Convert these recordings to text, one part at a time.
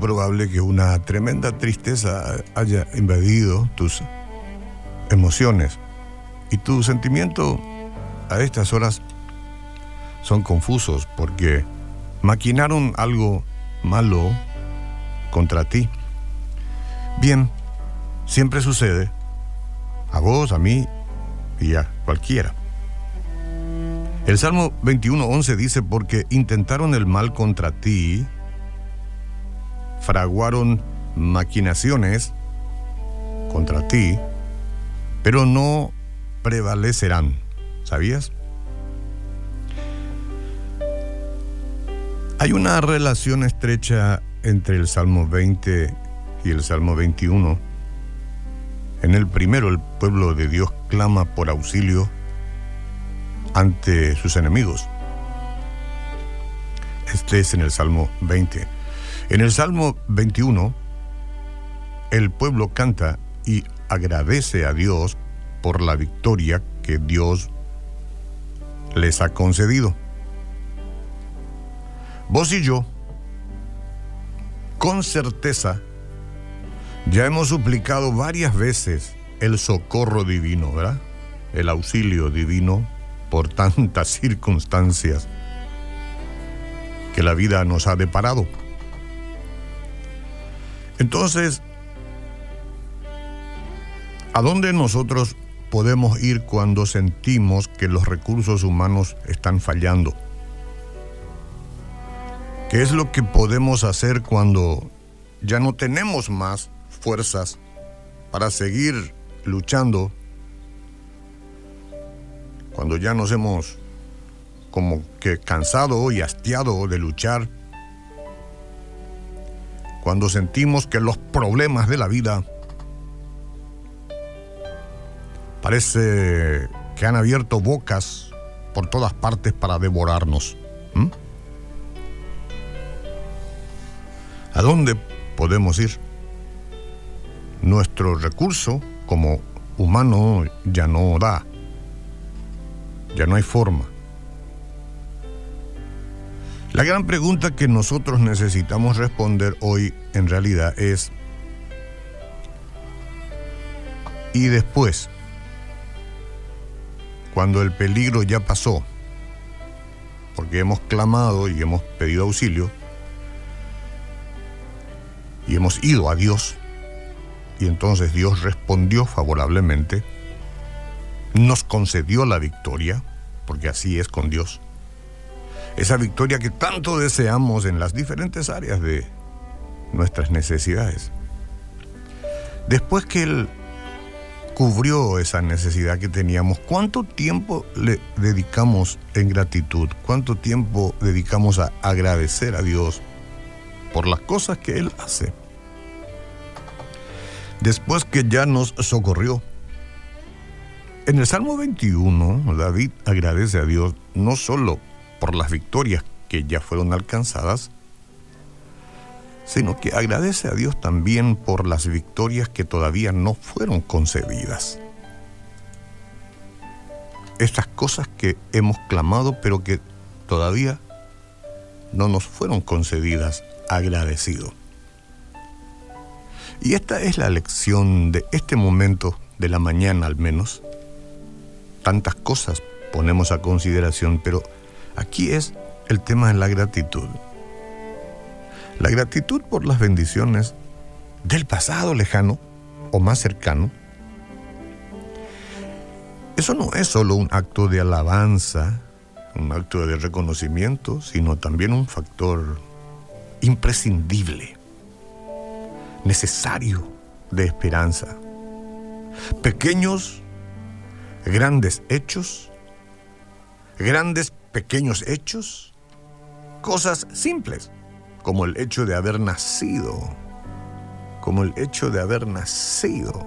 probable que una tremenda tristeza haya invadido tus emociones y tu sentimiento a estas horas son confusos porque maquinaron algo malo contra ti. Bien, siempre sucede, a vos, a mí y a cualquiera. El Salmo 21.11 dice, porque intentaron el mal contra ti, fraguaron maquinaciones contra ti, pero no prevalecerán. ¿Sabías? Hay una relación estrecha entre el Salmo 20 y el Salmo 21. En el primero el pueblo de Dios clama por auxilio ante sus enemigos. Este es en el Salmo 20. En el Salmo 21, el pueblo canta y agradece a Dios por la victoria que Dios les ha concedido. Vos y yo, con certeza, ya hemos suplicado varias veces el socorro divino, ¿verdad? El auxilio divino por tantas circunstancias que la vida nos ha deparado. Entonces, ¿a dónde nosotros podemos ir cuando sentimos que los recursos humanos están fallando? ¿Qué es lo que podemos hacer cuando ya no tenemos más fuerzas para seguir luchando cuando ya nos hemos como que cansado y hastiado de luchar, cuando sentimos que los problemas de la vida parece que han abierto bocas por todas partes para devorarnos. ¿A dónde podemos ir? Nuestro recurso como humano ya no da. Ya no hay forma. La gran pregunta que nosotros necesitamos responder hoy en realidad es, ¿y después? Cuando el peligro ya pasó, porque hemos clamado y hemos pedido auxilio, y hemos ido a Dios, y entonces Dios respondió favorablemente, nos concedió la victoria, porque así es con Dios. Esa victoria que tanto deseamos en las diferentes áreas de nuestras necesidades. Después que Él cubrió esa necesidad que teníamos, ¿cuánto tiempo le dedicamos en gratitud? ¿Cuánto tiempo dedicamos a agradecer a Dios por las cosas que Él hace? Después que ya nos socorrió, en el Salmo 21, David agradece a Dios no solo por las victorias que ya fueron alcanzadas, sino que agradece a Dios también por las victorias que todavía no fueron concedidas. Estas cosas que hemos clamado pero que todavía no nos fueron concedidas, agradecido. Y esta es la lección de este momento de la mañana al menos, tantas cosas ponemos a consideración, pero aquí es el tema de la gratitud. La gratitud por las bendiciones del pasado lejano o más cercano. Eso no es solo un acto de alabanza, un acto de reconocimiento, sino también un factor imprescindible, necesario de esperanza. Pequeños grandes hechos, grandes pequeños hechos, cosas simples, como el hecho de haber nacido, como el hecho de haber nacido.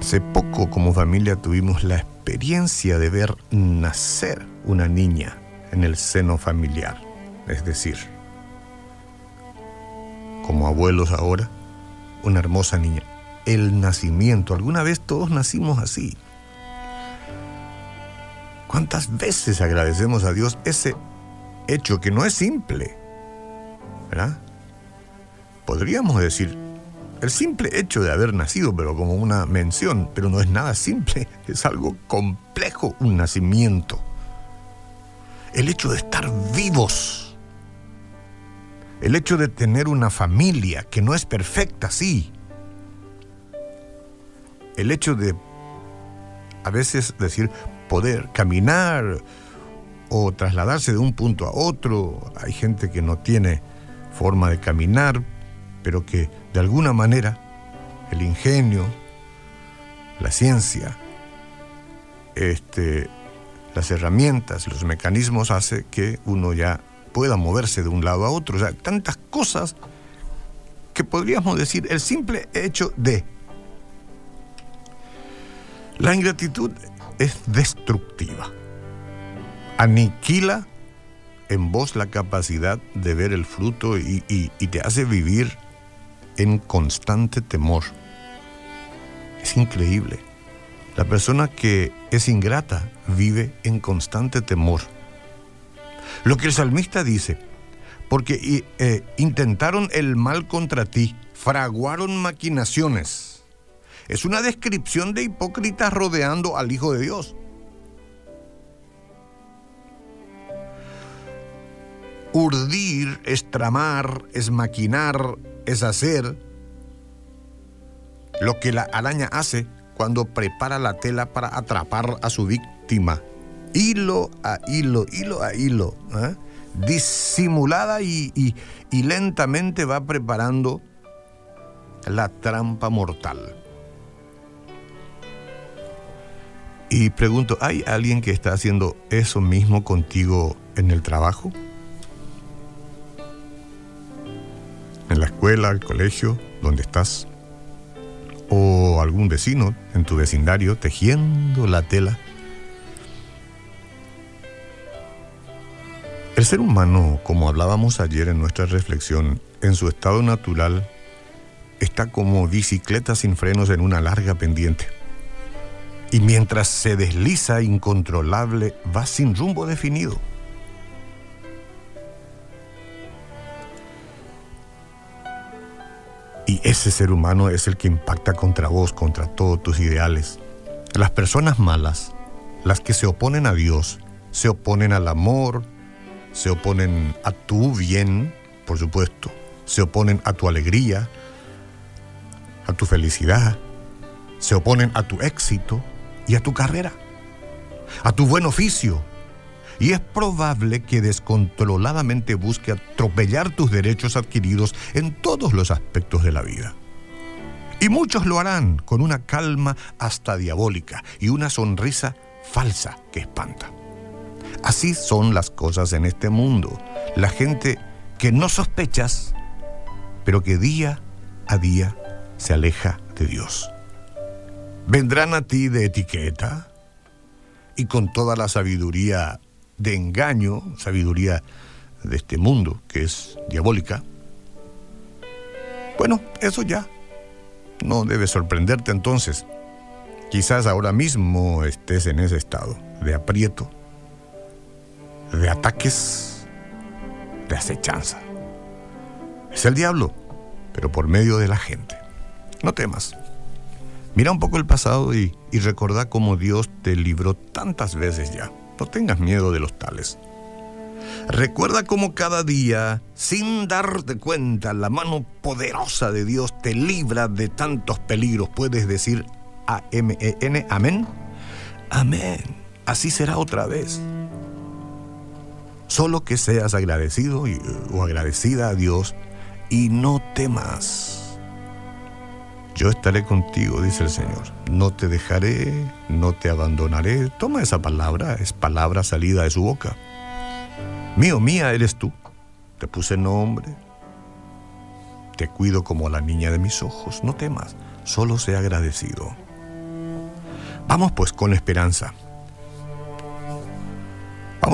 Hace poco como familia tuvimos la experiencia de ver nacer una niña en el seno familiar, es decir, como abuelos ahora, una hermosa niña el nacimiento. Alguna vez todos nacimos así. ¿Cuántas veces agradecemos a Dios ese hecho que no es simple, ¿verdad? Podríamos decir, el simple hecho de haber nacido, pero como una mención, pero no es nada simple, es algo complejo un nacimiento. El hecho de estar vivos, el hecho de tener una familia que no es perfecta, sí. El hecho de a veces decir poder caminar o trasladarse de un punto a otro. Hay gente que no tiene forma de caminar, pero que de alguna manera el ingenio, la ciencia, este, las herramientas, los mecanismos hace que uno ya pueda moverse de un lado a otro. O sea, tantas cosas que podríamos decir el simple hecho de. La ingratitud es destructiva. Aniquila en vos la capacidad de ver el fruto y, te hace vivir en constante temor. Es increíble. La persona que es ingrata vive en constante temor. Lo que el salmista dice, porque eh, intentaron el mal contra ti, fraguaron maquinaciones. Es una descripción de hipócritas rodeando al Hijo de Dios. Urdir es tramar, es maquinar, es hacer lo que la araña hace cuando prepara la tela para atrapar a su víctima. Hilo a hilo, hilo a hilo. ¿eh? Disimulada y, y lentamente va preparando la trampa mortal. Y pregunto, ¿hay alguien que está haciendo eso mismo contigo en el trabajo? ¿En la escuela, el colegio, donde estás? ¿O algún vecino en tu vecindario tejiendo la tela? El ser humano, como hablábamos ayer en nuestra reflexión, en su estado natural, está como bicicleta sin frenos en una larga pendiente. Y mientras se desliza incontrolable, va sin rumbo definido. Y ese ser humano es el que impacta contra vos, contra todos tus ideales. Las personas malas, las que se oponen a Dios, se oponen al amor, se oponen a tu bien, por supuesto, se oponen a tu alegría, a tu felicidad, se oponen a tu éxito, y a tu carrera, a tu buen oficio. Y es probable que descontroladamente busque atropellar tus derechos adquiridos en todos los aspectos de la vida. Y muchos lo harán con una calma hasta diabólica y una sonrisa falsa que espanta. Así son las cosas en este mundo. La gente que no sospechas, pero que día a día se aleja de Dios vendrán a ti de etiqueta y con toda la sabiduría de engaño, sabiduría de este mundo que es diabólica. Bueno, eso ya no debe sorprenderte entonces. Quizás ahora mismo estés en ese estado de aprieto, de ataques, de acechanza. Es el diablo, pero por medio de la gente. No temas. Mira un poco el pasado y, y cómo Dios te libró tantas veces ya. No tengas miedo de los tales. Recuerda cómo cada día, sin darte cuenta, la mano poderosa de Dios te libra de tantos peligros. Puedes decir A-M-E-N, amén. Amén. Así será otra vez. Solo que seas agradecido o agradecida a Dios y no temas. Yo estaré contigo, dice el Señor. No te dejaré, no te abandonaré. Toma esa palabra, es palabra salida de su boca. Mío, mía eres tú. Te puse nombre. Te cuido como la niña de mis ojos. No temas, solo sé agradecido. Vamos pues con esperanza.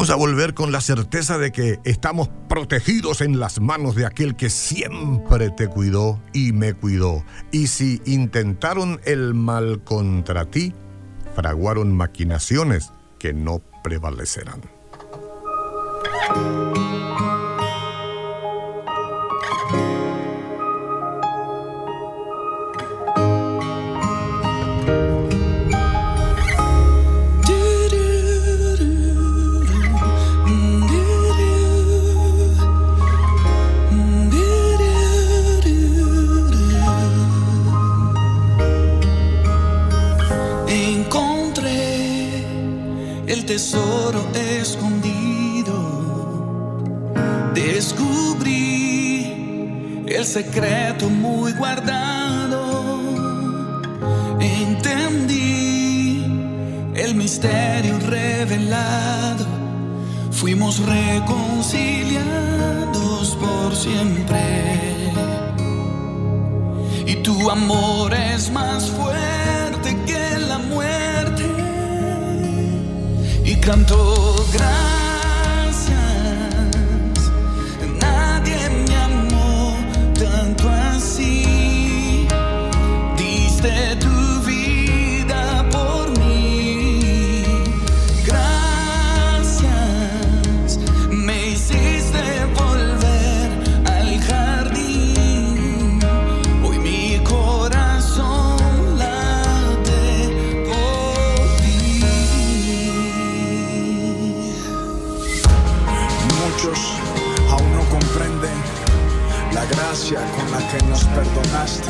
Vamos a volver con la certeza de que estamos protegidos en las manos de aquel que siempre te cuidó y me cuidó. Y si intentaron el mal contra ti, fraguaron maquinaciones que no prevalecerán. Tesoro escondido. Descubrí el secreto muy guardado. Entendí el misterio revelado. Fuimos reconciliados por siempre. Y tu amor es más fuerte que Y canto Aún no comprenden la gracia con la que nos perdonaste.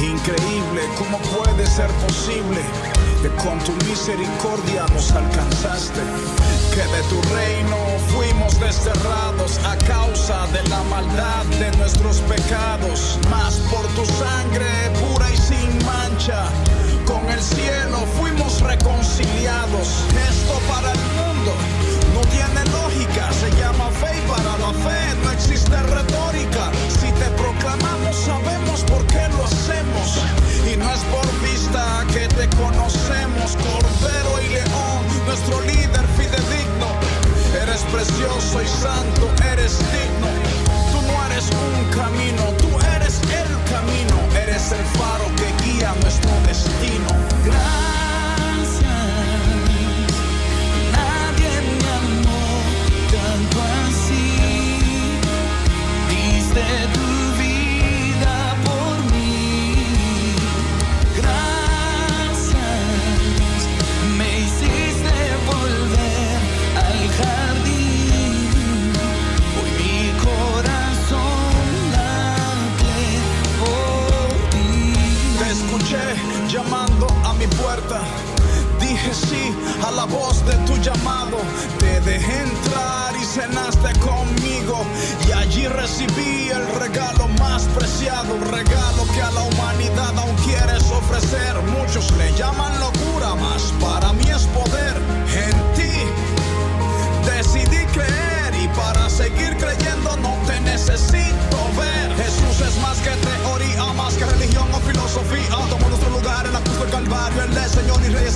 Increíble cómo puede ser posible que con tu misericordia nos alcanzaste. Que de tu reino fuimos desterrados a causa de la maldad de nuestros pecados. Mas por tu sangre pura y sin mancha, con el cielo fuimos reconciliados. Precioso y santo, eres digno. Tú no eres un camino, tú eres el camino, eres el faro que guía nuestro destino. Voz de tu llamado. Te dejé entrar y cenaste conmigo. Y allí recibí el regalo más preciado. Regalo que a la humanidad aún quieres ofrecer. Muchos le llaman locura, mas para mí es poder. En ti decidí creer y para seguir creyendo no te necesito ver. Jesús es más que teoría, más que religión o filosofía. Tomó nuestro lugar en la cruz del Calvario. Él es Señor y Rey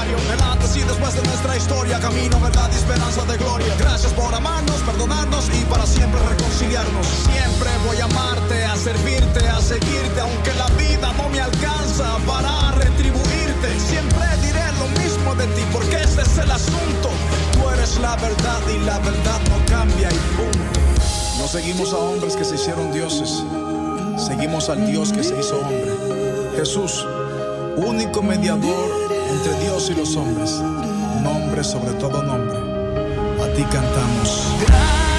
extraordinario. El antes y después de nuestra historia, camino, verdad y esperanza de gloria. Gracias por amarnos, perdonarnos y para siempre reconciliarnos. Siempre voy a amarte, a servirte, a seguirte, aunque la vida no me alcanza para retribuirte. Siempre diré lo mismo de ti, porque este es el asunto. Tú eres la verdad y la verdad no cambia y pum. No seguimos a hombres que se hicieron dioses, seguimos al Dios que se hizo hombre. Jesús, único mediador entre Dios y los hombres, nombre sobre todo nombre. A ti cantamos.